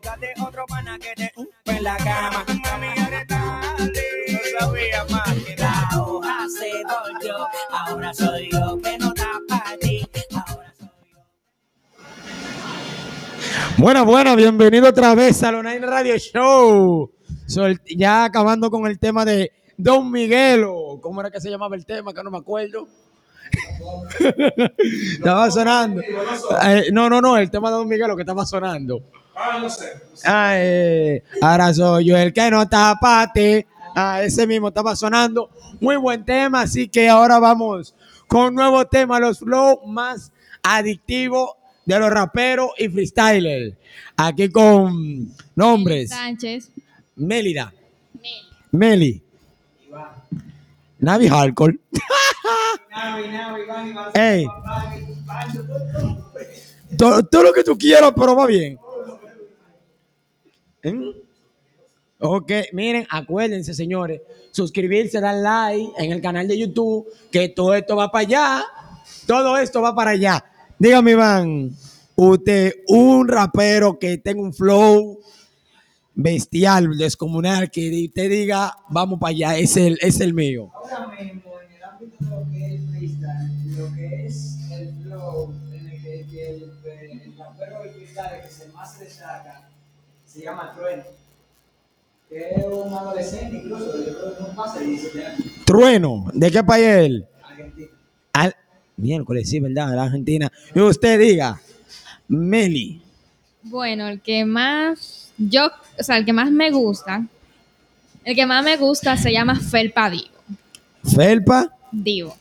Búscate otro pana que te en la cama. Mami, eres. Ahora soy yo. Bueno, bueno, bienvenido otra vez a Online Radio Show. Ya acabando con el tema de Don Miguelo. ¿Cómo era que se llamaba el tema? Que no me acuerdo. estaba sonando. Eh, no, no, no, el tema de Don Miguelo que estaba sonando. Ah, no sé. Ah, eh, ahora soy yo el que no ti. Ah, ese mismo estaba sonando. Muy buen tema, así que ahora vamos con un nuevo tema, los flow más adictivos de los raperos y freestylers. Aquí con nombres. Sánchez. Mélida. Meli. Navi Hardcore. Ey. Todo, todo lo que tú quieras, pero va bien. ¿Mm? Ok, miren, acuérdense, señores, suscribirse, dar like en el canal de YouTube, que todo esto va para allá. Todo esto va para allá. Dígame, Iván, usted, un rapero que tenga un flow bestial, descomunal, que usted diga, vamos para allá, es el, es el mío. Ahora mismo, en el ámbito de lo que es freestyle, lo que es el flow, en el que, el, el de freestyle que se más se destaca, se llama Trueno. Que es un adolescente, incluso, yo creo que no pasa de 17 años, Trueno, ¿de qué país es él? argentino. Al, miércoles, sí, ¿verdad? La Argentina. Y usted diga, Meli. Bueno, el que más, yo, o sea, el que más me gusta, el que más me gusta se llama Felpa Divo. Felpa. Divo.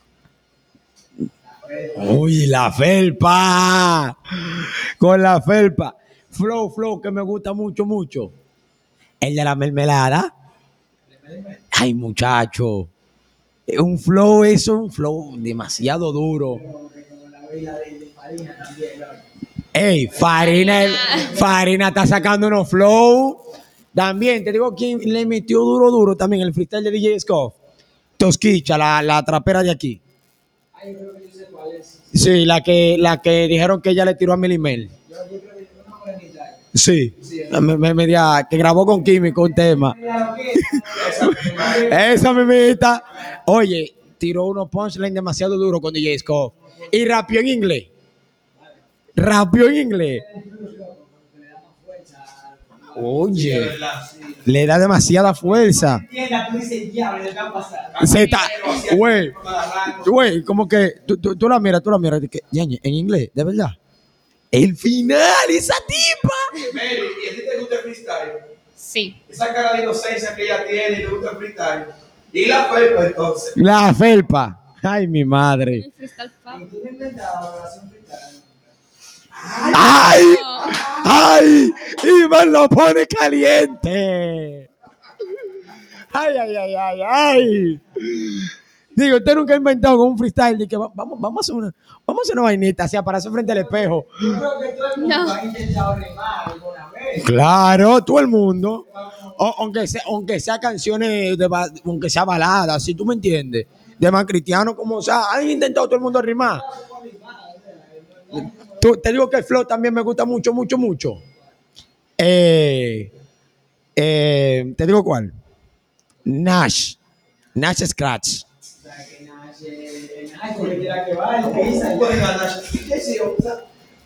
Uy, la felpa. Con la felpa. Flow, flow, que me gusta mucho, mucho. El de la mermelada. Ay, muchacho. Un flow, eso es un flow demasiado duro. Ey, Farina, Farina está sacando unos flow. También, te digo quién le metió duro, duro también el freestyle de DJ Scoff. Tosquicha, la, la trapera de aquí. Ay, yo creo que yo sé cuál es. Sí, la que, la que dijeron que ella le tiró a Milimel. Yo, yo creo que es una morenita. Sí. Me- me- media- que grabó con Químico un tema. Esa mimita. Oye, tiró unos punchlines demasiado duros con DJ Scoff. Y rapió en inglés. Rapió en inglés. Oye, le da demasiada fuerza. Se está, güey, güey, como que tú, tú- tú la miras, tú la miras, que, en inglés, de verdad. El final, esa tipa. Mary, ¿y a ti te gusta el freestyle? Sí. Esa cara de inocencia que ella tiene y le gusta el freestyle. Y la felpa entonces. La felpa. Ay, mi madre. ¡Ay! ¡Ay! Iván lo pone caliente. ¡Ay, ay, ay, ay, ay! Digo, usted nunca ha inventado con un freestyle de que va- vamos, vamos a hacer una, vamos a hacer una vainita así, para hacer frente al espejo. Yo creo que todo el mundo No. ha intentado rimar alguna vez. Claro, todo el mundo. O- aunque, sea, aunque sea canciones, de, aunque sea baladas, si tú me entiendes. De más cristiano como sea. Han intentado todo el mundo rimar. Tú- te digo que el flow también me gusta mucho, mucho, mucho. Eh, eh, te digo cuál. Nash. Nash Scratch.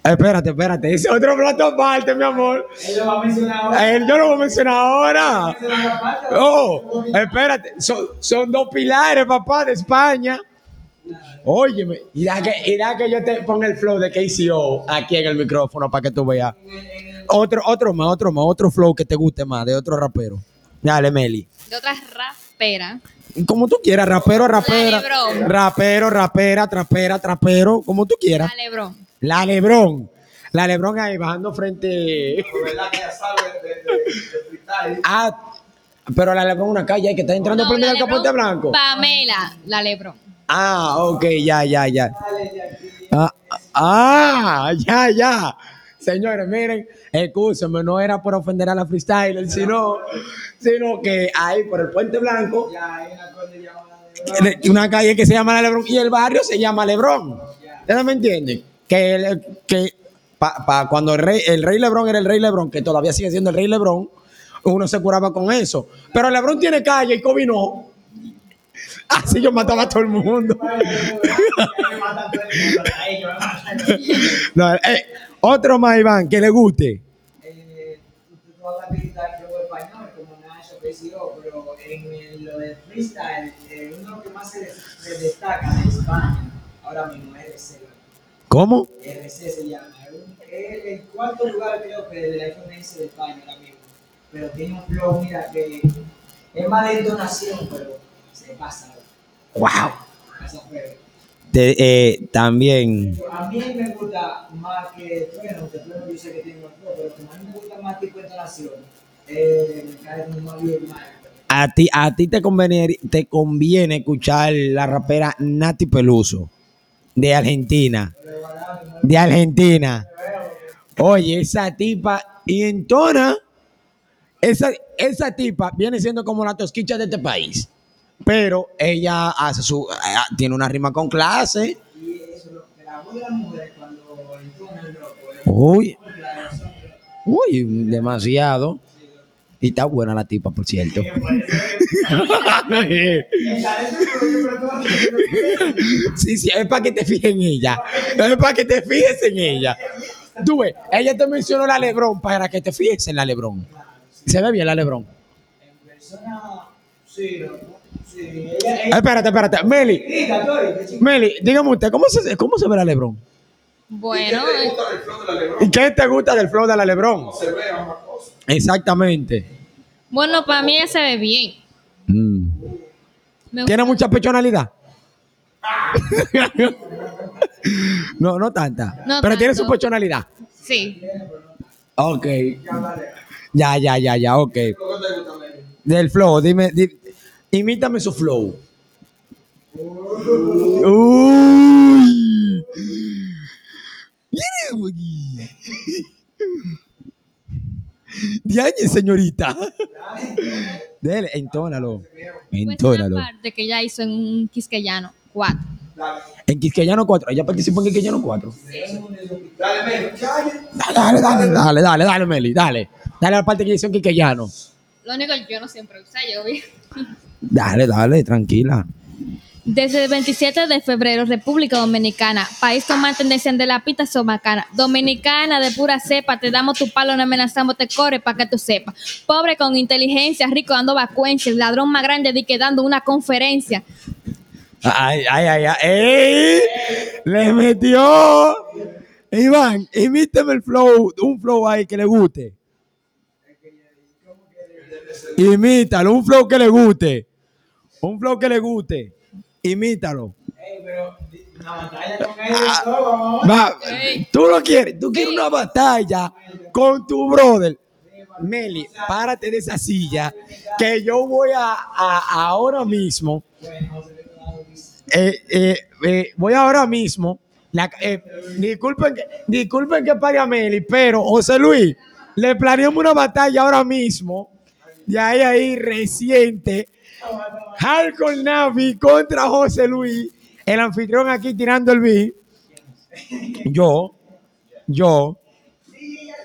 Espérate, espérate. Ese otro plato aparte, mi amor. él lo va a mencionar ahora. Él yo lo voy a mencionar ahora. Oh, espérate, son, son dos pilares, papá, de España. Óyeme, y da que, y da que yo te ponga el flow de KCO aquí en el micrófono para que tú veas. Otro, otro más, otro más, otro flow que te guste más, de otro rapero. Dale, Meli. De otra rapera. Como tú quieras, rapero, rapera. Rapero, rapera, trapera, trapero, como tú quieras. La Lebron. La Lebrón. La Lebrón ahí bajando frente. Ah, pero la Lebrón una calle que está entrando No, por medio del capote blanco. Pamela. La Lebron. Ah, ok, ya, ya, ya. Ah, ah, ya, ya. Señores, miren, escúchame, no era por ofender a la freestyler, sino, sino que ahí por el Puente Blanco, una calle que se llama La Lebrón y el barrio se llama Lebrón. ¿Ustedes me entienden? Que, que pa- cuando el rey, el rey Lebrón era el rey Lebrón, que todavía sigue siendo el rey Lebrón, uno se curaba con eso. Pero Lebrón tiene calle y Kobe no. Así yo mataba a todo el mundo. No, eh, otro más, Iván, que le guste. Eh, tú tú vas a luego español como Nacho PCO, pero en el- lo de freestyle, uno que más se, des- se destaca de España ahora mismo es RC. ¿Cómo? RC se llama. Es el cuarto lugar creo que de la FMS de España ahora mismo. Pero tiene un flow, mira, que es más de entonación, pero se pasa. Wow. Pasa feo. eh, también. A mí me gusta más que Trueno, que Trueno yo sé que tiene flow, pero como a mí me gusta más tipo de entonación, eh, me cae más bien mal. A ti, a ti te conviene, te conviene escuchar la rapera Nati Peluso de Argentina. De Argentina. Oye, esa tipa y entona. Esa, esa tipa viene siendo como la tosquicha de este país. Pero ella hace su, eh, tiene una rima con clase. Uy, uy, demasiado. Y está buena la tipa, por cierto. Sí, sí, es para que te fijes en ella. Es para que te fijes en ella. Tú ves, ella te mencionó la Lebrón para que te fijes en la Lebrón. Se ve bien la Lebrón. En persona, sí, loco, sí. Ella, ella, espérate, espérate. Meli. Meli, dígame usted, ¿cómo se, cómo se ve la Lebrón? Bueno, ¿Qué te gusta del flow de la Lebron? ¿Y qué te gusta del flow de la Lebrón? Se ve ambas cosas. Exactamente. bueno, para mí ella se ve bien. Mm. ¿Tiene mucha personalidad? no, no tanta. No pero tiene su tanto. personalidad. Sí. Ok. Ya, ya, ya, ya, ok. ¿Lo que te gusta, Meli? Del flow, dime, di- imítame su flow. Uy. Mire, güey. Diañe, señorita. Dele, entónalo. Pues Entónalo. una parte que ella hizo en un quisqueyano, cuatro. Dale. En Quisqueyano 4. Ella participó en Quisqueyano 4. Dale, Meli. Dale, dale, dale, dale, dale, dale, Meli, dale. Dale a la parte que hizo en Quisqueyano. Lo único que yo no siempre usé, yo vi. Dale, dale, tranquila. Desde el 27 de febrero, República Dominicana, país con más tendencia de la pita son bacana. Dominicana de pura cepa, te damos tu palo, no amenazamos, te corre para que tú sepas. Pobre con inteligencia, rico dando vacuencias, ladrón más grande de que dando una conferencia. Ay, ay, ay, ay. ¡Ey! ¡Le metió! Iván, imíteme el flow, un flow ahí que le guste. Imítalo, un flow que le guste. Un flow que le guste. Imítalo. Pero batalla con todo. Va, Ey. tú lo quieres, tú quieres una batalla con tu brother. Meli, párate de esa silla que yo voy a, a- ahora mismo. eh, eh, eh, voy ahora mismo. la- eh, disculpen, que, disculpen que pague a Meli, pero José Luis, le planeamos una batalla ahora mismo. De ahí ahí reciente. Hardcore Navi contra José Luis. El anfitrión aquí tirando el beat. Yo, yo.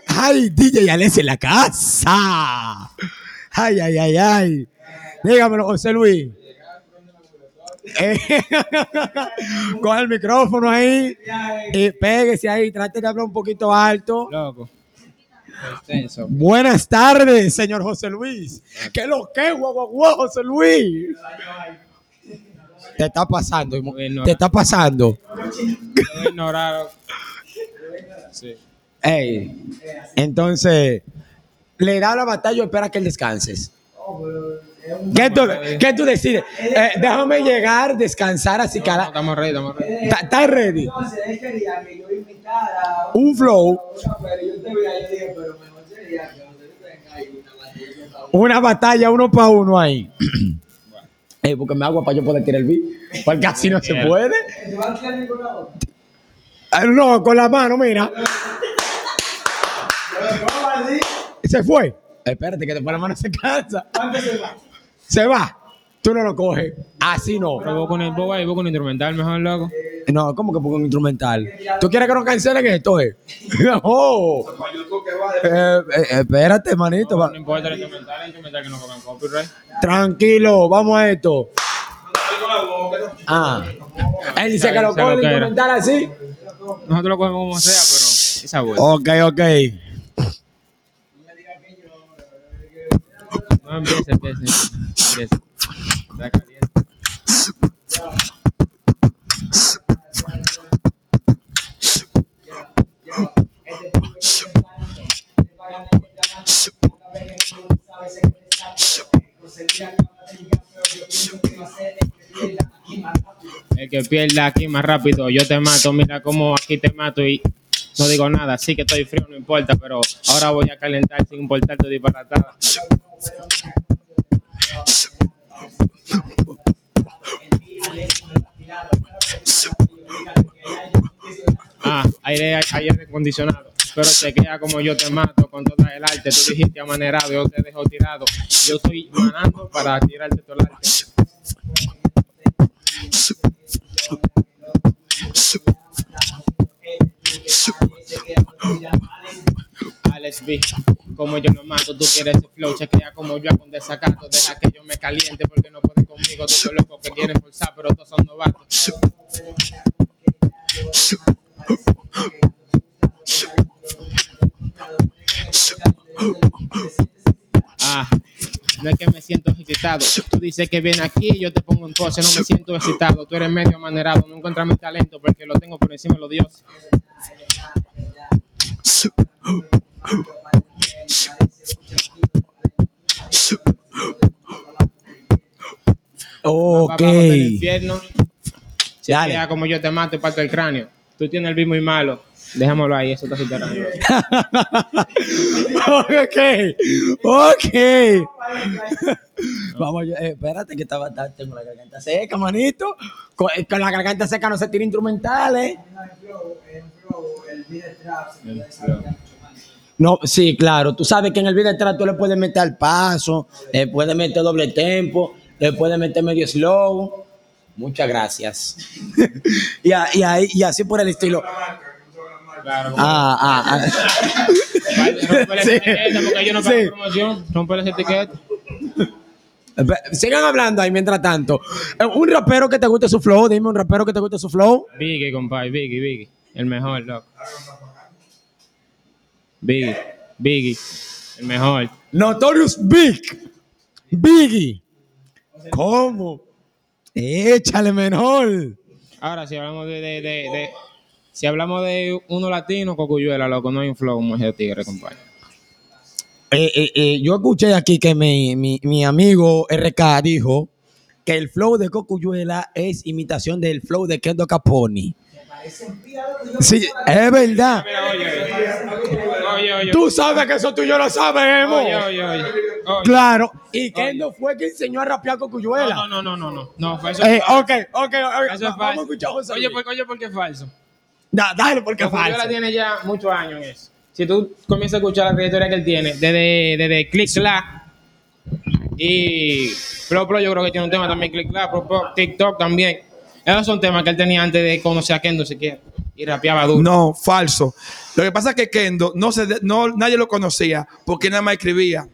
Ay, DJ Alex en la casa. Ay, ay, ay, ay. Dígamelo, José Luis. Eh, Con el micrófono ahí. Y péguese ahí. Trate de hablar un poquito alto. Loco. Buenas tardes, señor José Luis. ¿Qué lo que, guau, José Luis? Te está pasando, te está pasando. Sí. Ey, entonces, le da la batalla o espera que él descanses. ¿Qué tú, qué tú decides? Eh, déjame llegar, descansar, así que... No, estamos ready, estamos ready. ¿Estás ready? Entonces, él quería que yo imitara Un flow. Pero yo te veía, yo dije, pero mejor sería que y una batalla para Una batalla uno para uno ahí. Ey, porque me agua para yo poder tirar el beat. Porque así no se puede. Ah, No, con la mano, mira. Se fue. Espérate, que después la mano se cansa. ¿Cuánto se va? Tú no lo coges. Así no. Pero vos con el vos ahí, vos con el instrumental mejor, loco. No, ¿cómo que un instrumental? ¿Tú quieres que nos cancelen esto, eh? oh, va de eh, eh, espérate, manito. va. No importa el instrumental, el instrumental que no pongan copyright. Tranquilo, vamos a esto. con. ¿no? Ah. Él dice que lo coge el instrumental así. Nosotros lo cogemos como sea, pero esa vuelta. Ok, ok. No empieza, empieza. empieza. Está caliente. El que pierda aquí más rápido, yo te mato. Mira cómo aquí te mato y no digo nada. Sí que estoy frío, no importa, pero ahora voy a calentar sin importar tu disparatada. Ah, aire, aire acondicionado. Pero te queda como yo te mato con toda el arte. Tú dijiste amanerado, yo te dejo tirado. Yo estoy manando para tirarte todo el arte. Alex B, como yo no mato, tú quieres ese flow, chequea como yo hago un desacato, deja que yo me caliente porque no pueden conmigo, todos los que quieren forzar, pero todos son novatos. Ah, no es que me siento excitado. Tú dices que viene aquí y yo te pongo en pose, no me siento excitado. Tú eres medio amanerado, no encuentras mi talento porque lo tengo por encima de los dioses. Ok. Infierno. Como yo te mato y parto el cráneo. Tú tienes el beat muy malo. Dejémoslo ahí, eso está subterráneo. ok, ok. Vamos, yo- eh, espérate que estaba, tengo la garganta seca, manito. Con, eh, con la garganta seca no se tira instrumentales. Más. No, sí, claro. Tú sabes que en el video detrás tú le puedes meter al paso, le puedes meter doble tempo, le puedes meter medio slow. Muchas gracias. y, a- y así por el estilo. Claro. Ah, ah, ah. Rompe Sí. etiqueta porque yo no pago Sí. promoción. Rompe las etiquetas. Sigan hablando ahí mientras tanto. Eh, Un rapero que te guste su flow, dime un rapero que te guste su flow. Biggie, compadre, Biggie, Biggie. El mejor, loco. Biggie, Biggie. El mejor. Notorious Big. Biggie. ¿Cómo? Échale mejor. Ahora, si hablamos de, de, de, de- si hablamos de uno latino, Cocuyuela, loco, no hay un flow como ese tigre, compadre. Eh, eh, eh, yo escuché aquí que mi, mi, mi amigo RK dijo que el flow de Cocuyuela es imitación del flow de Kendo Caponi. Sí, es verdad. Oye, oye. Tú sabes que eso tú y yo lo sabemos. Oye. Claro. Y Kendo fue quien enseñó a rapear Cocuyuela. No, no, no, no, no. No, fue eso. Eh, ok, ok, ok. Eso es Vamos a escuchar José Oye, Luis. por, oye, ¿por qué es falso? Da- dale, porque es falso. tiene ya muchos años en eso. Si tú comienzas a escuchar la trayectoria que él tiene, desde, desde Click Clack y Pro Pro, yo creo que tiene un tema también, Click Clack, Pro Pro, TikTok también. Esos son temas que él tenía antes de conocer a Kendo siquiera. Y rapeaba duro. No, falso. Lo que pasa es que Kendo no se, no, nadie lo conocía porque nada más escribía.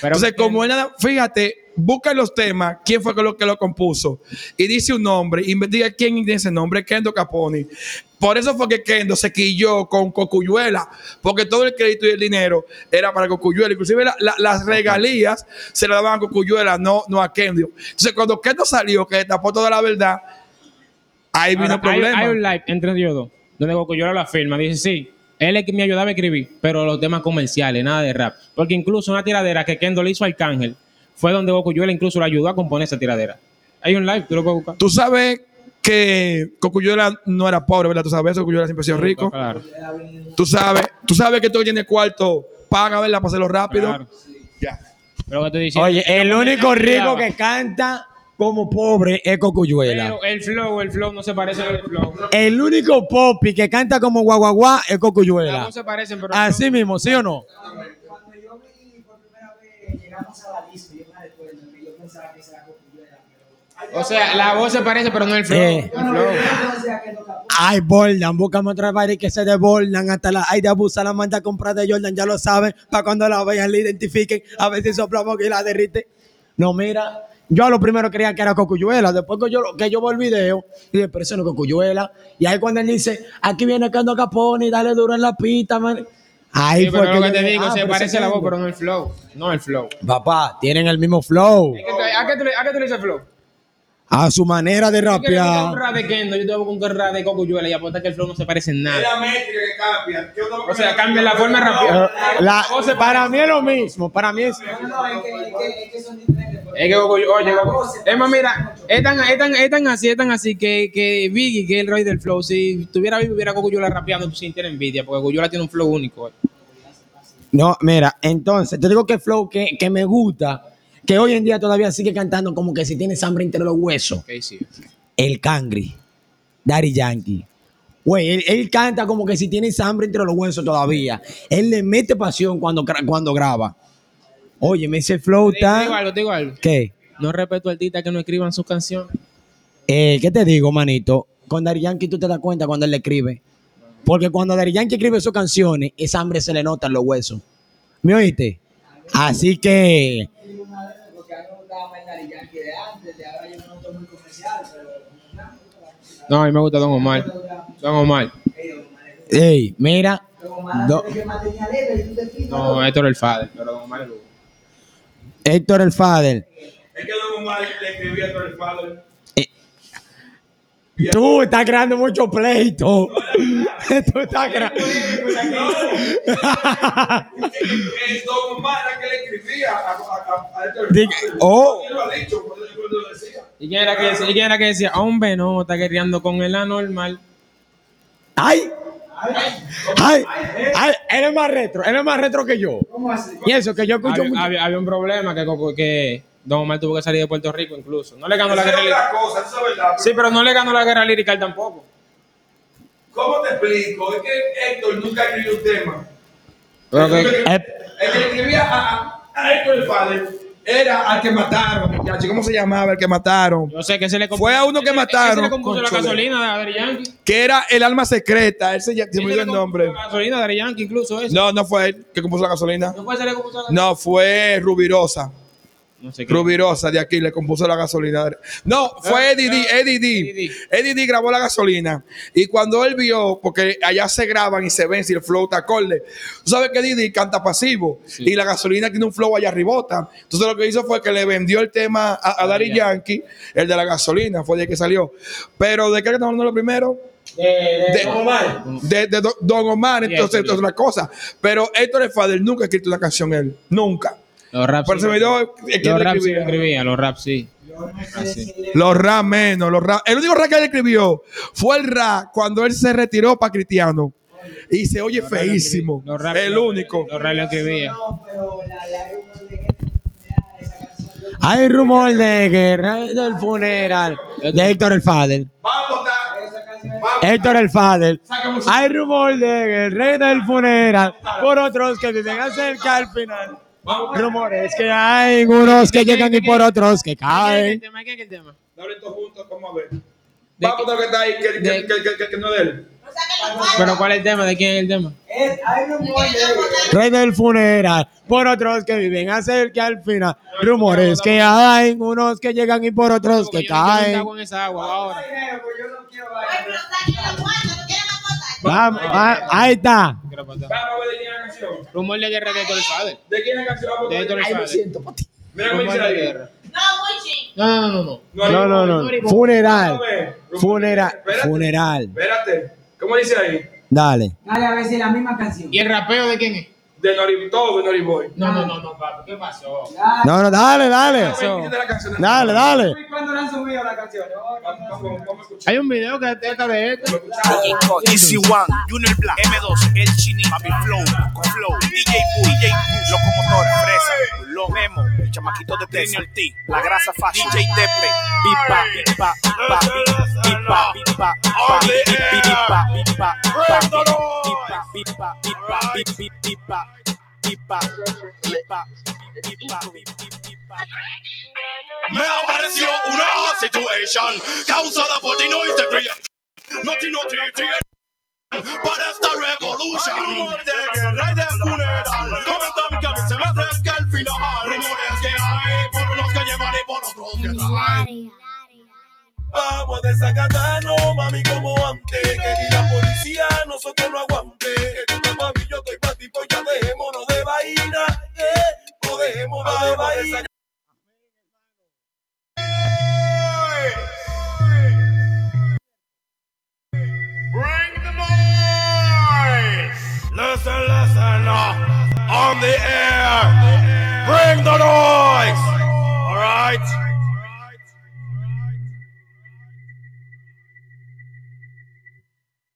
Pero Entonces, como él nada, fíjate, busca los temas quién fue lo que lo compuso y dice un nombre, investiga quién tiene ese nombre, Kendo Caponi. Por eso fue que Kendo se quilló con Cocuyuela, porque todo el crédito y el dinero era para Cocuyuela. Inclusive la- la- las regalías se le daban a Cocuyuela, no, no a Kendo. Entonces, cuando Kendo salió, que tapó toda la verdad, ahí vino el hay, problema. hay un live entre ellos dos, donde Cocuyuela lo afirma. Dice, sí, él es que me ayudaba a escribir, pero los temas comerciales, nada de rap. Porque incluso una tiradera que Kendo le hizo a Arcángel fue donde Cocuyuela incluso lo ayudó a componer esa tiradera. Hay un live, tú lo puedes buscar. Tú sabes que Cocuyuela no era pobre, ¿verdad? Tú sabes eso, Cocuyuela siempre ha sido rico. Claro. Tú sabes, tú sabes que tú tienes cuarto, paga, ¿verdad? Para hacerlo rápido. claro. Ya. Pero que estoy diciendo. Oye, el único rico que canta como pobre es Cocuyuela. Pero el flow, el flow no se parece al flow. El único popi que canta como guaguaguá es Cocuyuela. dos se parecen, pero. Así mismo, ¿sí o no? Cuando yo vi por primera vez llegamos a la yo que. O sea, la voz se parece, pero no el flow. Que. Ay, Bordan, búscame otra vaina que se desbordan hasta la ay de la manda comprar de Jordan, ya lo saben, para cuando la vean, la identifiquen, a ver si soplamos y la derrite. No, mira, yo a lo primero creía que era Cocuyuela, después que yo, que yo vi el video, dije, pero eso no es Cocuyuela. Y ahí cuando él dice, aquí viene Kendo Capone, dale duro en la pita, man. Ahí Sí, fue pero lo que yo te digo, ah, se parece la voz, pero no el flow. No el flow. Papá, tienen el mismo flow, ¿A qué tú le, a qué tú le dices flow? a su manera de Yo quiero rapear. un rap de Kendo, yo te voy con un rap de Cocuyuela y apuesta que el flow no se parece en Es nada. la métrica que cambia. ¿Qué otra O sea, cambia la forma de rapear. Para mí es lo mismo, para mí es... No, no, es que, es que, es que son diferentes. Es que Goku, oye, es más, mira, es tan, es, tan, es tan así, es tan así que, que Biggie, que es el rey del flow, si tuviera vivo, hubiera Cocuyuela rapeando, tú sintiera envidia, porque Cocuyuela tiene un flow único. eh. No, mira, entonces, te digo que el flow que, que me gusta, que hoy en día todavía sigue cantando como que si tiene hambre entre los huesos. Sí. El Cangri, Daddy Yankee. Güey, él, él canta como que si tiene hambre entre los huesos todavía. Él le mete pasión cuando, cuando graba. Oye, me ese flow Te digo está... algo, te digo algo. ¿Qué? No respeto a artistas que no escriban sus canciones. Eh, ¿Qué te digo, manito? Con Daddy Yankee tú te das cuenta cuando él le escribe. Porque cuando Daddy Yankee escribe sus canciones, esa hambre se le nota en los huesos. ¿Me oíste? Así que... No, a mí me gusta Don Omar. Don Omar. Ey, mira. Do-. No, Héctor el Fader, pero Don Omar es. Héctor el Fader. Es que Don Omar le escribía a todo el padre. Tú estás creando mucho pleito. Tú estás creando. Don Omar que le escribía a, Héctor el Padre. oh. ¿Y quién era que decía? ¿Y quién era que decía? Hombre, no, está guerreando con el anormal. ¡Ay! ¡Ay! ¡Ay! Él es más retro. Él es más retro que yo. ¿Cómo así? Y eso, que yo escucho Había, mucho. había- había un problema que, Don Omar tuvo que salir de Puerto Rico incluso. No le ganó la guerra lírica. cosa, eso es verdad. Sí, pero no le ganó la guerra lírica tampoco. ¿Cómo te explico? Es que Héctor nunca escribió un tema. Pero El que- escribía a, a, a Héctor el padre era al que mataron, muchacho. ¿Cómo se llamaba el que mataron? yo sé que se le compuso- Fue a uno que mataron, le compuso la gasolina de Daddy Yankee. Que era el alma secreta. Él se, ya- se me olvidó el nombre. La gasolina de Daddy Yankee incluso eso. No, no fue él que compuso la gasolina. ¿No fue ese le compuso la gasolina? No, fue Rubirosa. No sé qué. Rubirosa de aquí le compuso la gasolina. No, fue Eddie D. Eddie Eddie D. Eddie D grabó la gasolina. Y cuando él vio, porque allá se graban y se ven si el flow está acorde. Tú sabes que Eddie D canta pasivo. Sí. Y la gasolina tiene un flow allá arribota. Entonces lo que hizo fue que le vendió el tema a, a Daddy Daddy Yankee, el de la gasolina, fue de que salió. Pero ¿de qué estamos hablando lo primero? De, de- de Don- Don Omar, Sí, entonces, Héctor. otra cosa. Pero Héctor el Fader nunca ha escrito una canción él. Nunca. Los raps. Por sí. eso me dio que Los raps sí escribía. lo escribía, los raps sí. Los rap menos, los rap. El único rap que él escribió fue el rap cuando él se retiró para Cristiano. Y se oye Los raps lo feísimo. Los El único. Los raps lo escribía. Que. Hay rumor de guerra del funeral de Héctor el Fader. Vamos. Héctor el Fader. Hay rumor de el rey del funeral por otros que viven acerca al final. Rumores que hay unos que llegan y por otros que ¿Quién es el caen. tema? ¿Quién es el tema? Dale todos juntos, vamos a ver. Vamos a que está ahí, que, que, de- que, que- que- que no es de él. Pero ¿cuál es el tema? ¿De quién es el tema? Rey del funeral por otros que viven acerca al final. Rumores que hay unos que llegan y por otros que yo no quiero caen. agua en esa agua ahora. Vamos, va- ahí está. Vamos a ver de quién es la canción. Rumor de guerra de Héctor el Fader. ¿De quién es la canción? Vamos a De Héctor votar. el Fader. Mira cómo dice ahí. guerra. No, muy ching. No, no, no, no. No, no, no. Funeral. Funeral. Espérate. Funeral. Espérate. ¿Cómo dice ahí? Dale. Dale a ver si es la misma canción. ¿Y el rapeo de quién es? De Nori, todo de Nori Boy. No, no, no, no, papi. ¿Qué pasó? No, no, dale, dale. Dale, dale. ¿Y ¿Cuándo la han subido la canción? Hay un video que trata de esto. Easy One, Junior Black, M2, El Chini, Papi Flow, Flow, DJ Poo, DJ Fresa, Lo Memo, el chamaquito de Trini Ortiz, La Grasa Fashion, DJ Depre, Pipa, Pipa, Pipa, Pipa, Pipa, Pipa, Pipa, Pipa, Pipa, Pipa, Pipa, Pipa, Pipa, Pipa, Pipa, pipa, pipa, pipa. Me apareció una situation causada por the noise creation. Noti, noti, para esta revolution. Hay rumor de guerra y de funeral. Comentan que a mí se me acerca el final. Rumores que hay por unos que llevan y por otros que traen. Vamos a desacatarnos, mami, como antes. Que ni la policía nosotros no aguante. Que tú mí, yo estoy pa' ti, pues ya dejémonos de vaina. Eh, o dejémonos de vaina. On the air. Bring the noise! All right?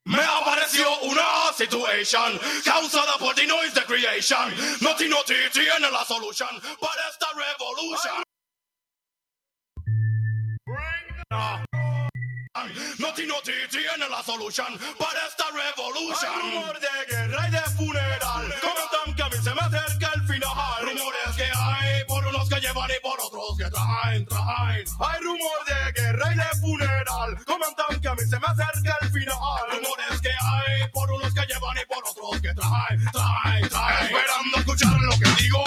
Me apareció una situation causada por the noise de creation. Noti, noti, tiene la solution para esta revolution. Noti, noti, tiene la solution para esta revolution. Hay rumor de guerra y de funeral. Comentan que a mí se me acerca el final. Rumores que hay por unos que llevan y por otros que traen, traen. Hay rumor de guerra y de funeral. Comentan que a mí se me acerca el final. Rumores que hay por unos que llevan y por otros que traen, traen, traen. Esperando escuchar lo que digo.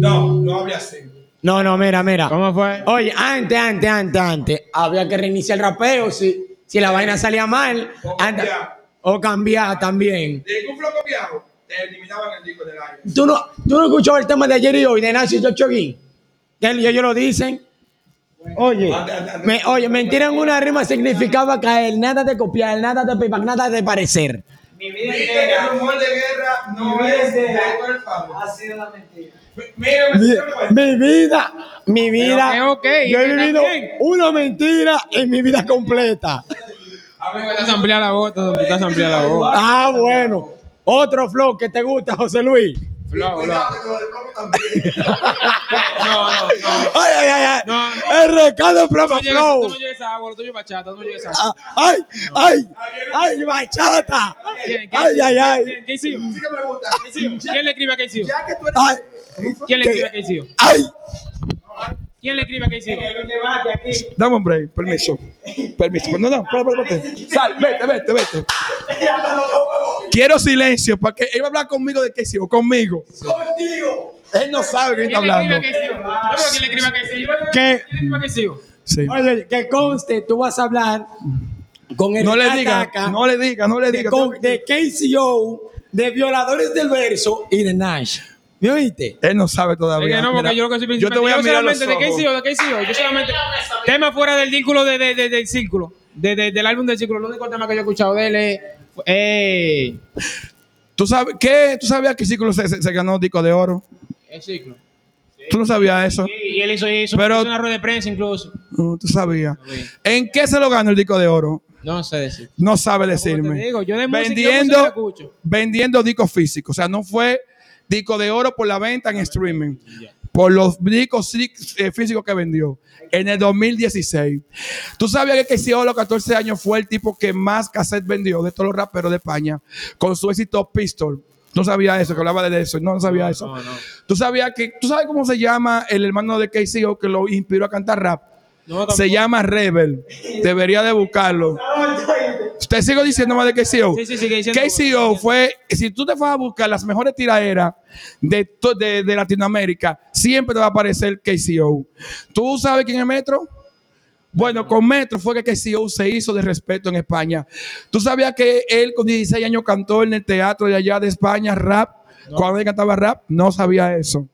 No, no hable así. No, no, mira, mira. ¿Cómo fue? Oye, antes, antes, antes, antes, había que reiniciar el rapeo si, si la vaina salía mal. O cambiar. o cambiar también. De un floco viejo, te eliminaban el disco del aire. ¿Tú no, tú no escuchabas el tema de ayer y hoy de Nancy Chochoguín? Que ellos, ellos lo dicen. Oye, Ande, ande, ande. me, oye, mentira en una rima significaba caer, nada de copiar, nada de payback, nada de parecer. Mi vida que el entera, rumor de guerra no mi vida es de entera favor. Ha sido una mentira. Mira, Mi, mi vida, mi vida. que ok, yo he vivido también. una mentira en mi vida completa. Te estás ampliando la voz, te estás ampliando la voz. Ah, bueno. Otro flow que te gusta, José Luis. Flow. No, no, no. Ay, ay, ay, ay. No, El recado promo No llegues, flow. tú no llegues a agua, es bachata, tú no llegues a agua. Ah, Ay, ay, ay, bachata. ¿Quién- quién- Ay, ay, ay. quién- ¿Qué hizo? ¿Quién le escribe a Casey? ¿Quién le escribe a Casey? ay. ¿Quién le escribe a Casey? Dame un break, permiso. Permiso. No, no. Sal, vete, vete, vete. Quiero silencio para que él va a hablar conmigo de qué sigo, conmigo. Contigo. Él no sabe de qué está ¿Quién le escribe hablando. Casey? Yo creo que le escribe a Casey. ¿Qué? ¿Quién le escribe a Casey? Sí. Oye, que conste, tú vas a hablar con el No le Ataca, diga, no le diga, no le de, diga. con- de KCO, de violadores del verso y de Nash. ¿Me oíste? Él no sabe todavía. Es que no, porque Mira, yo lo que soy yo te voy a yo mirar los de ojos. De KCO. Yo solamente. Tema fuera del círculo de, de, de- del círculo. De, de- del álbum del círculo. El único tema que yo he escuchado de él es. Eh, ¿Tú, sabes, ¿qué? ¿Tú sabías que Círculo se, se- se ganó disco de oro? el círculo. ¿Tú no sabías eso? Sí, y él hizo, hizo, Pero- hizo una rueda de prensa incluso. No, tú sabías. ¿En qué se lo ganó el disco de oro? No sé decir. No sabe decirme. digo, yo de vendiendo, música vendiendo discos físicos. O sea, no fue disco de oro por la venta en streaming. Por los discos eh, físicos que vendió en el 2016. ¿Tú sabías que KCO a los 14 años fue el tipo que más cassette vendió de todos los raperos de España con su éxito Pistol? No sabía eso, que hablaba de eso. No, no sabía eso. No, no. ¿Tú sabías que, tú sabes cómo se llama el hermano de KCO que lo inspiró a cantar rap? No. Se llama Rebel. Debería de buscarlo. Te sigo diciendo más de KCO. Sí, sí, sigue diciendo. KCO fue, si tú te vas a buscar las mejores tiraderas de, de, de Latinoamérica, siempre te va a aparecer KCO. ¿Tú sabes quién es Metro? Bueno, con Metro fue que KCO se hizo de respeto en España. ¿Tú sabías que él con 16 años cantó en el teatro de allá de España rap? Cuando él cantaba rap, no sabía eso.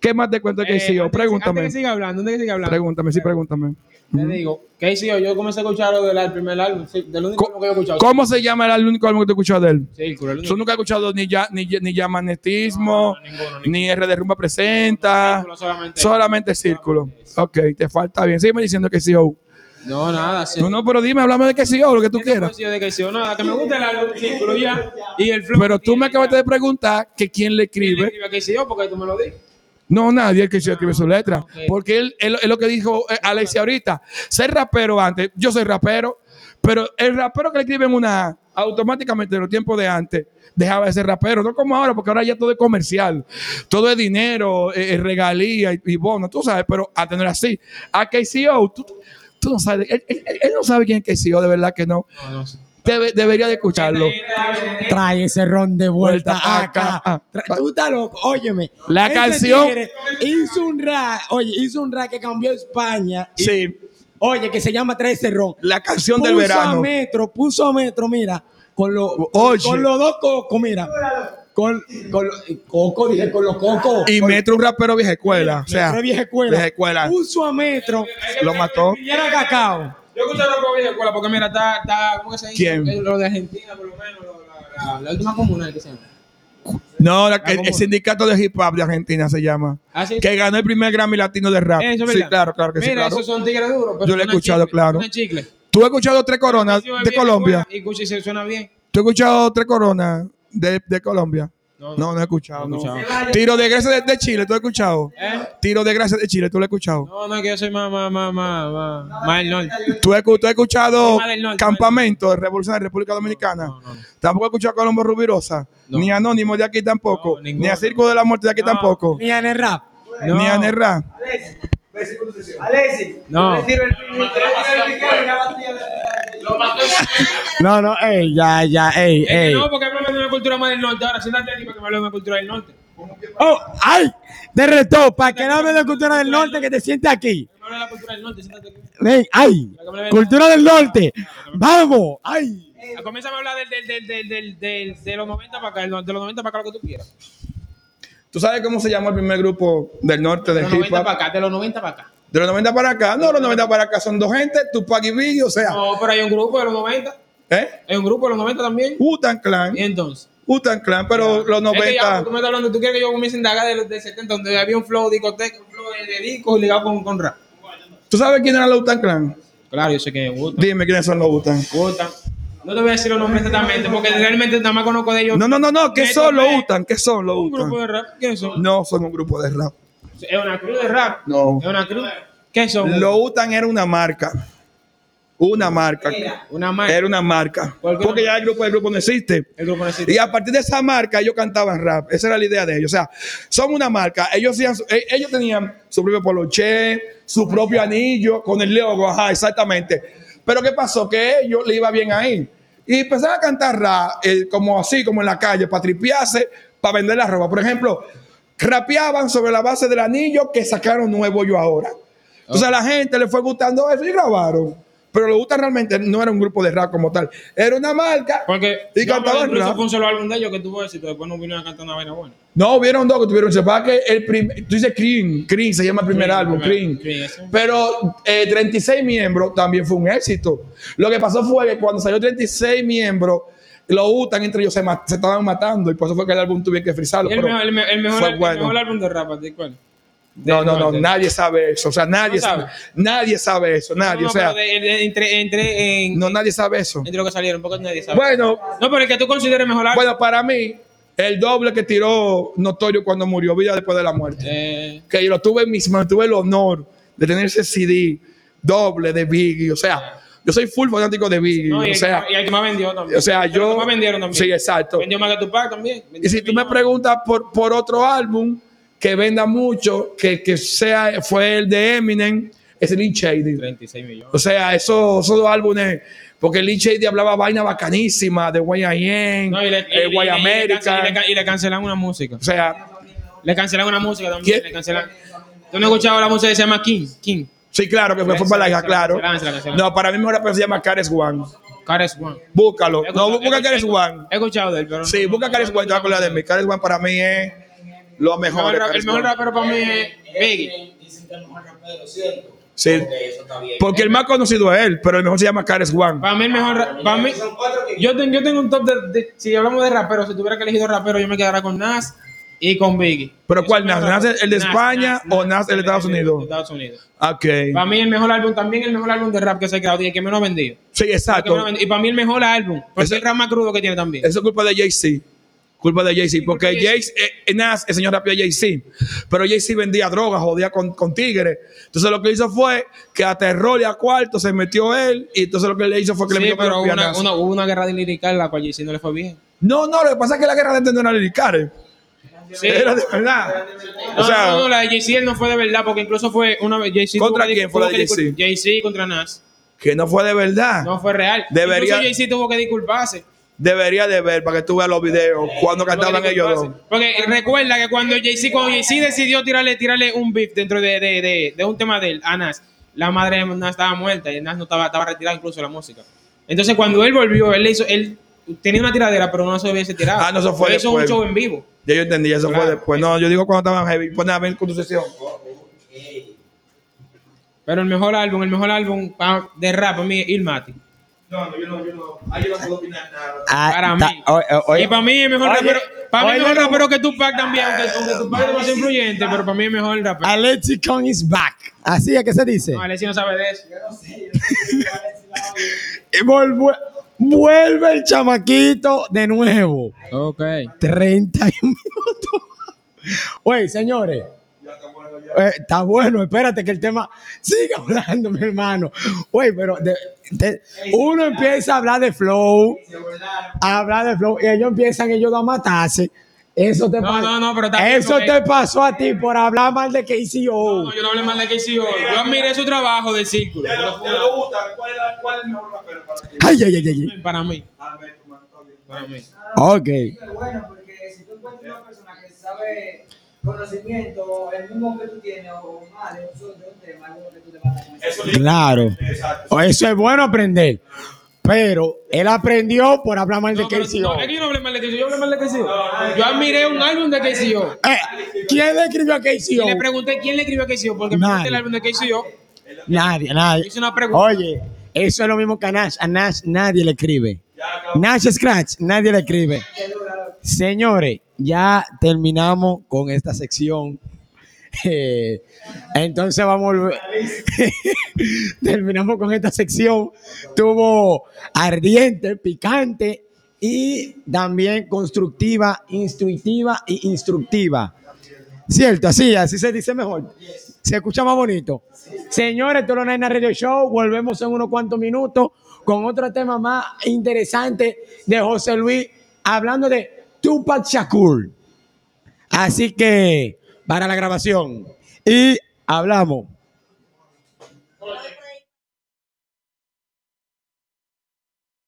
¿Qué más te cuento de Eh, Antes Pregúntame. que siga hablando, antes que siga hablando. Pregúntame, sí, pregúntame. Te digo, KCO, yo comencé a escucharlo del primer álbum, sí, del único álbum que yo he escuchado. ¿Cómo se llama el único álbum que te escuchado de él? Círculo, el Tú único. nunca has escuchado ni ya ni, ni Yamanetismo, No, no, ninguno, ninguno. ni R de Rumba Presenta, Círculo solamente. solamente Círculo. Ok, te falta bien. Sígueme diciendo que sí. No, nada. sí. No, no, pero dime, háblame de que sí o lo que tú ¿Qué quieras. de que sí o nada? Que me gusta el álbum, círculo ya. Y el flow. Pero tú me acabaste de preguntar que quién le ¿Quién le escribe. escribe que sí yo? Porque tú me lo dices. No, nadie que se escribe su letra. Ok. Porque él, él- es lo que dijo eh, Alexia ahorita. Ser rapero antes, yo soy rapero, pero el rapero que le escriben una A, automáticamente en los tiempos de antes dejaba de ser rapero. No como ahora, porque ahora ya todo es comercial. Todo es dinero, eh, eh, regalía y, y bono, tú sabes, pero a tener así. A KCO, tú, tú no sabes, él, él- él no sabe quién es KCO, de verdad que no. No, no sé. Debe- debería de escucharlo. Trae ese ron de vuelta Vuelta acá. Tú estás loco, óyeme. La canción- Hizo un rap, oye, hizo un rap que cambió España. y- Sí, Oye, que se llama Trae ese ron. la canción del puso a verano. metro, puso a metro, mira, con, los Oye. con los dos cocos, mira. Con, con los coco, dije, con los cocos. Y Con- Metro un rapero vieja escuela. O sea, vieja escuela. vieja escuela. Puso a metro. Lo mató. Y era cacao. Yo escucho rock vieja escuela porque mira, está, está ¿cómo que se dice? ¿Quién? Eh, Lo de Argentina, por lo menos, lo- la, la, la última comuna que se llama. No, la- el, sindicato de hip hop de Argentina se llama. Ah, sí. Que ganó el primer Grammy latino de rap. Eso es sí, verdad. claro, claro que sí. Mira, Claro. esos son tigres duros. pero Yo lo he escuchado, chicle, claro. chicle. Tú has escuchado tres coronas de Colombia. Y escucha y se suena bien. Tú has escuchado tres coronas de, de Colombia. No, No, no he escuchado. No he no. escuchado. Tiro de gracia de, de Chile, ¿tú has escuchado? ¿Eh? Tiro de gracia de Chile, ¿tú lo has escuchado? No, no, que yo soy más, más, más, más, más, del norte. ¿Tú has, escu- tú has escuchado norte, Campamento de Revolución de República Dominicana? No, no, no. ¿Tampoco has escuchado Colombo Rubirosa? No. Ni Anónimo de aquí tampoco. No, ni a Circo de la Muerte de aquí No. tampoco. Ni rap. No. Ni a Nerra. Alexi, No. No, no, ey, ya, ya, ey, ey. no, porque háblame de una cultura más del norte. Ahora, siéntate aquí para que me hable de una cultura del norte. Oh, ay, te retó, para que no hable de cultura del norte que te siente aquí. Me hable de la cultura del norte, siéntate aquí. Ven, ay, cultura del norte. Vamos, ay. Comienza a hablar del, del, del, del, del, del- de los 90 para acá, de los 90 para acá, lo que tú quieras. ¿Tú sabes cómo se llamó el primer grupo del norte De de los hip 90 hop? para acá, de los 90 para acá. De los 90 para acá. No, los 90 para acá son dos gente, Tupac y Biggie, o sea, No, pero hay un grupo de los 90. ¿eh? Hay un grupo de los 90 también. Utan Clan, Y entonces. Utan Clan, pero los Es que ya, 90. tú me estás hablando, tú quieres que yo comience a indagar de los de 70, donde había un flow discoteca, un flow de, de discos ligado con, con rap. ¿Tú sabes quién era los Utan Clan? Claro, yo sé que Gusta. Dime quiénes son los Utan. Gusta. No te voy a decir los nombres exactamente, porque realmente nada más conozco de ellos. No, no, no, no, ¿qué Neto son los. Utan? ¿Qué son los Un grupo de Utan? rap. ¿Qué son? No son un grupo de rap. Es una cruz de rap. No. Es una cruz. ¿Qué son? Los Utan era una marca. Una marca. Una marca. Era una marca. ¿Por qué Porque no? ya el grupo, el grupo no existe. El grupo necesita. Y a partir de esa marca ellos cantaban rap. Esa era la idea de ellos. O sea, son una marca. Ellos, eh, ellos tenían su propio poloché, su propio anillo con el logo. Ajá, exactamente. Pero ¿qué pasó? Que ellos le iba bien ahí. Y empezaron a cantar rap eh, como así, como en la calle, para tripearse, para vender la ropa. Por ejemplo, rapeaban sobre la base del anillo que sacaron nuevo yo ahora. Entonces a la gente le fue gustando eso y grabaron. Pero lo gusta realmente no era un grupo de rap como tal. Era una marca. Porque Y cantaban rap. fue un solo álbum de ellos que tuvo éxito. Después no vinieron a cantar una vaina buena. No, hubieron dos que tuvieron. Sepa que el primer. Tú dices Cream. Cream se llama el primer Cream, álbum. Cream. Pero eh, 36 miembros también fue un éxito. Lo que pasó fue que cuando salió 36 miembros, los UTAN entre ellos se, estaban matando. Y por eso fue que el álbum tuvieron que frizarlo. Y el, pero mejor, el, me- el mejor, fue el bueno. mejor álbum de rap, ¿de cuál? No, no, no. Nadie sabe eso. O sea, nadie No sabe. sabe. Nadie sabe eso. Nadie. No, no, o sea, de- de- entre, entre, en, no, nadie sabe eso. entre lo que salieron, porque nadie sabe. Bueno, no, pero el que tú consideres mejor álbum. bueno, para mí, el doble que tiró Notorio cuando murió, vida después de la muerte. Eh, que yo lo tuve en mis manos, tuve el honor de tener ese CD doble de Biggie. O sea, yo soy full fanático de Biggie. no, y, o el sea, que, y el que más vendió también. o sea, El que yo. más vendieron también. Sí, exacto. Vendió más que Tupac también. Y si tú me preguntas por, por otro álbum que venda mucho, que, que sea, fue el de Eminem, es el Lynn Shady. 36 millones. O sea, esos, esos dos álbumes, porque Lynn Shady hablaba vaina bacanísima de YIN, No, y le, eh, y- y- le America. le y le cancelan una música. O sea, Le cancelan una música también. Le cancelan. ¿Tú no has escuchado la música que se llama King? King. sí, claro, que fue para la hija, claro. la- la- la- No, para mí mejor rapero se llama Cares One. Cares One. Búscalo. No, busca Cares One. He escuchado de él, pero. Sí, busca Cares One, te vas a acordar de mí. Cares One para mí es lo El mejor. el mejor rapero para mí es Biggie. Dicen que el mejor rapero, ¿cierto? Sí, eso está bien. porque el más conocido es él, pero el mejor se llama Cares One. Para mí el mejor. ra- Para mí. Yo, ten- yo tengo un top de, de- Si hablamos de rapero, si tuviera que elegir dos raperos, yo me quedara con Nas, y con Biggie. ¿Pero cuál fue- ¿Nace el de España o nace el de Estados Unidos? De Estados Unidos. Ok. Para mí el mejor álbum, también el mejor álbum de rap que se ha creado y el que menos ha vendido. Sí, El que menos exacto. vendido. Y para mí el mejor álbum, porque es el rap más crudo que tiene también. Eso es culpa de Jay-Z. Culpa de Jay-Z. Porque Jay-Z, eh, eh, Nas enseñó rápido a Jay-Z. Pero Jay-Z vendía drogas, jodía con, con tigres. Entonces lo que hizo fue que a terror y a cuarto se metió él. Y entonces lo que le hizo fue que le metió pero hubo una, una- hubo una guerra de lirical en la cual Jay-Z no le fue bien. No, no, lo que pasa es que la guerra de no era lirical. Sí. Era de verdad. No, O sea, no, no, la de Jay-Z él no fue de verdad, porque incluso fue una vez Jay-Z. ¿Contra quién fue la de Jay-Z? Jay-Z contra Nas. que no fue de verdad. No fue real. Debería- Incluso Jay-Z tuvo que disculparse. Debería de ver para que tú veas los videos cuando cantaban ellos dos. Porque recuerda que cuando Jay-Z cuando Jay-Z decidió tirarle, tirarle un beef dentro de, de, de, de un tema de él, a Nas, la madre de Nas estaba muerta y Nas no estaba, estaba retirado incluso de la música. Entonces cuando él volvió, él le hizo, él tenía una tiradera, pero no se hubiese tirado. Ah, no, eso fue hizo un después. show en vivo. Ya yo entendí, eso Claro. fue después. No, yo digo cuando estaban heavy. Pues nada, ven con tu sesión. Pero el mejor álbum, el mejor álbum pa- de rap para mí es Ilmati. No, no, yo no, yo no. Ahí yo no puedo opinar nada. Ah, Para mí. o- o- oye, y para mí es mejor oye, rapero. Para mí es mejor no. rapero que Tupac también, aunque, aunque Tupac es influyente, pero para mí es mejor el rapero. Alexicon is back. Así es que se dice. No, Alexi no sabe de eso. Y volvue- vuelve el chamaquito de nuevo. Ok. 31 minutos. Oye, señores. Eh, está bueno, espérate que el tema siga hablando, mi hermano. Oye, pero de- de- uno empieza a hablar de flow, a hablar de flow, y ellos empiezan ellos a matarse. Eso te, No, pa- no, no, pero eso te pasó a ti por hablar mal de KCO. No, yo no hablé mal de KCO. Yo admiré su trabajo del círculo. gusta? ¿Cuál es, cuál es el mejor rapero para ti? Ay, ay, ay, ay, ay. Para mí. Para mí. Ok. Bueno porque si tú encuentras una persona que sabe conocimiento, el mismo que tú tienes o más de un, solo- de un tema, algo que tú te vas a dar. Claro. Eso es bueno aprender. Pero él aprendió por hablar mal de KCO. no, es yo no hablé mal de KCO. Yo hablé mal de KCO. Yo admiré un álbum de KCO. Eh, ¿Quién le escribió a KCO? le pregunté quién le escribió a KCO, porque me gusta el álbum de KCO. Nadie, nadie. Hice una pregunta. Oye, eso es lo mismo que a Nash. A Nash nadie le escribe. Nash Scratch, nadie le escribe. Señores, ya terminamos con esta sección. Eh, entonces vamos terminamos con esta sección. Tuvo ardiente, picante y también constructiva, instructiva y instructiva. Cierto, así, así se dice mejor. Se escucha más bonito. Señores, esto es lo Nena Radio Show. Volvemos en unos cuantos minutos con otro tema más interesante de José Luis, hablando de Tupac Shakur. Así que, para la grabación. Y hablamos.